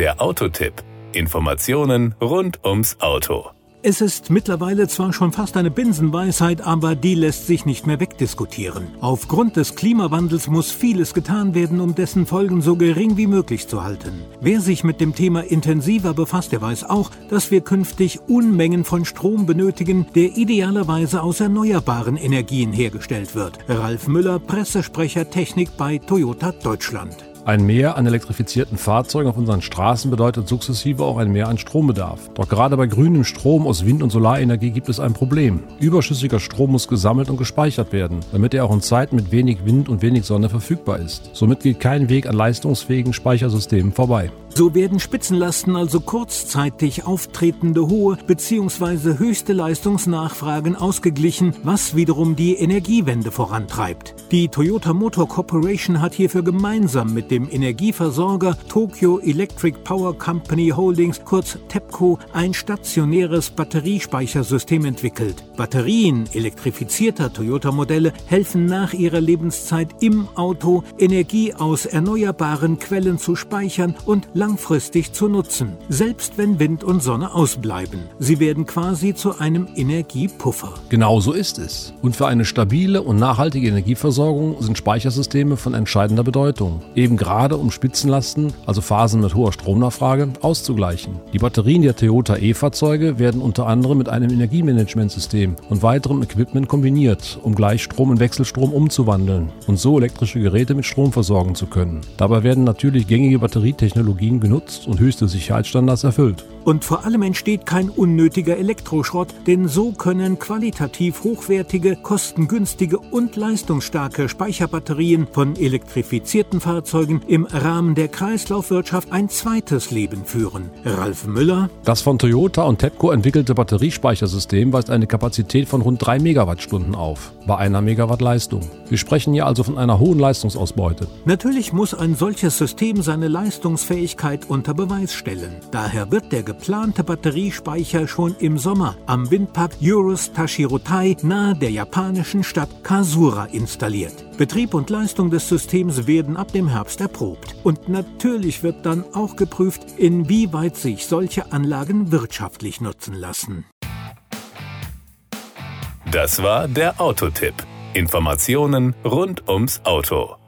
Der Autotipp. Informationen rund ums Auto. Es ist mittlerweile zwar schon fast eine Binsenweisheit, aber die lässt sich nicht mehr wegdiskutieren. Aufgrund des Klimawandels muss vieles getan werden, um dessen Folgen so gering wie möglich zu halten. Wer sich mit dem Thema intensiver befasst, der weiß auch, dass wir künftig Unmengen von Strom benötigen, der idealerweise aus erneuerbaren Energien hergestellt wird. Ralf Müller, Pressesprecher Technik bei Toyota Deutschland. Ein Mehr an elektrifizierten Fahrzeugen auf unseren Straßen bedeutet sukzessive auch ein Mehr an Strombedarf. Doch gerade bei grünem Strom aus Wind- und Solarenergie gibt es ein Problem. Überschüssiger Strom muss gesammelt und gespeichert werden, damit er auch in Zeiten mit wenig Wind und wenig Sonne verfügbar ist. Somit geht kein Weg an leistungsfähigen Speichersystemen vorbei. So werden Spitzenlasten also kurzzeitig auftretende hohe bzw. höchste Leistungsnachfragen ausgeglichen, was wiederum die Energiewende vorantreibt. Die Toyota Motor Corporation hat hierfür gemeinsam mit dem Energieversorger Tokyo Electric Power Company Holdings kurz TEPCO ein stationäres Batteriespeichersystem entwickelt. Batterien elektrifizierter Toyota-Modelle helfen nach ihrer Lebenszeit im Auto, Energie aus erneuerbaren Quellen zu speichern und langfristig zu nutzen, selbst wenn Wind und Sonne ausbleiben. Sie werden quasi zu einem Energiepuffer. Genau so ist es. Und für eine stabile und nachhaltige Energieversorgung sind Speichersysteme von entscheidender Bedeutung. Eben gerade um Spitzenlasten, also Phasen mit hoher Stromnachfrage, auszugleichen. Die Batterien der Toyota E-Fahrzeuge werden unter anderem mit einem Energiemanagementsystem und weiterem Equipment kombiniert, um Gleichstrom in Wechselstrom umzuwandeln und so elektrische Geräte mit Strom versorgen zu können. Dabei werden natürlich gängige Batterietechnologien Technologien genutzt und höchste Sicherheitsstandards erfüllt. Und vor allem entsteht kein unnötiger Elektroschrott, denn so können qualitativ hochwertige, kostengünstige und leistungsstarke Speicherbatterien von elektrifizierten Fahrzeugen im Rahmen der Kreislaufwirtschaft ein zweites Leben führen. Ralf Müller. Das von Toyota und TEPCO entwickelte Batteriespeichersystem weist eine Kapazität von rund 3 Megawattstunden auf, bei einer Megawatt Leistung. Wir sprechen hier also von einer hohen Leistungsausbeute. Natürlich muss ein solches System seine Leistungsfähigkeit unter Beweis stellen. Daher wird der geplante Batteriespeicher schon im Sommer am Windpark Eurus Tashirotai nahe der japanischen Stadt Kasura installiert. Betrieb und Leistung des Systems werden ab dem Herbst erprobt. Und natürlich wird dann auch geprüft, inwieweit sich solche Anlagen wirtschaftlich nutzen lassen. Das war der Autotipp. Informationen rund ums Auto.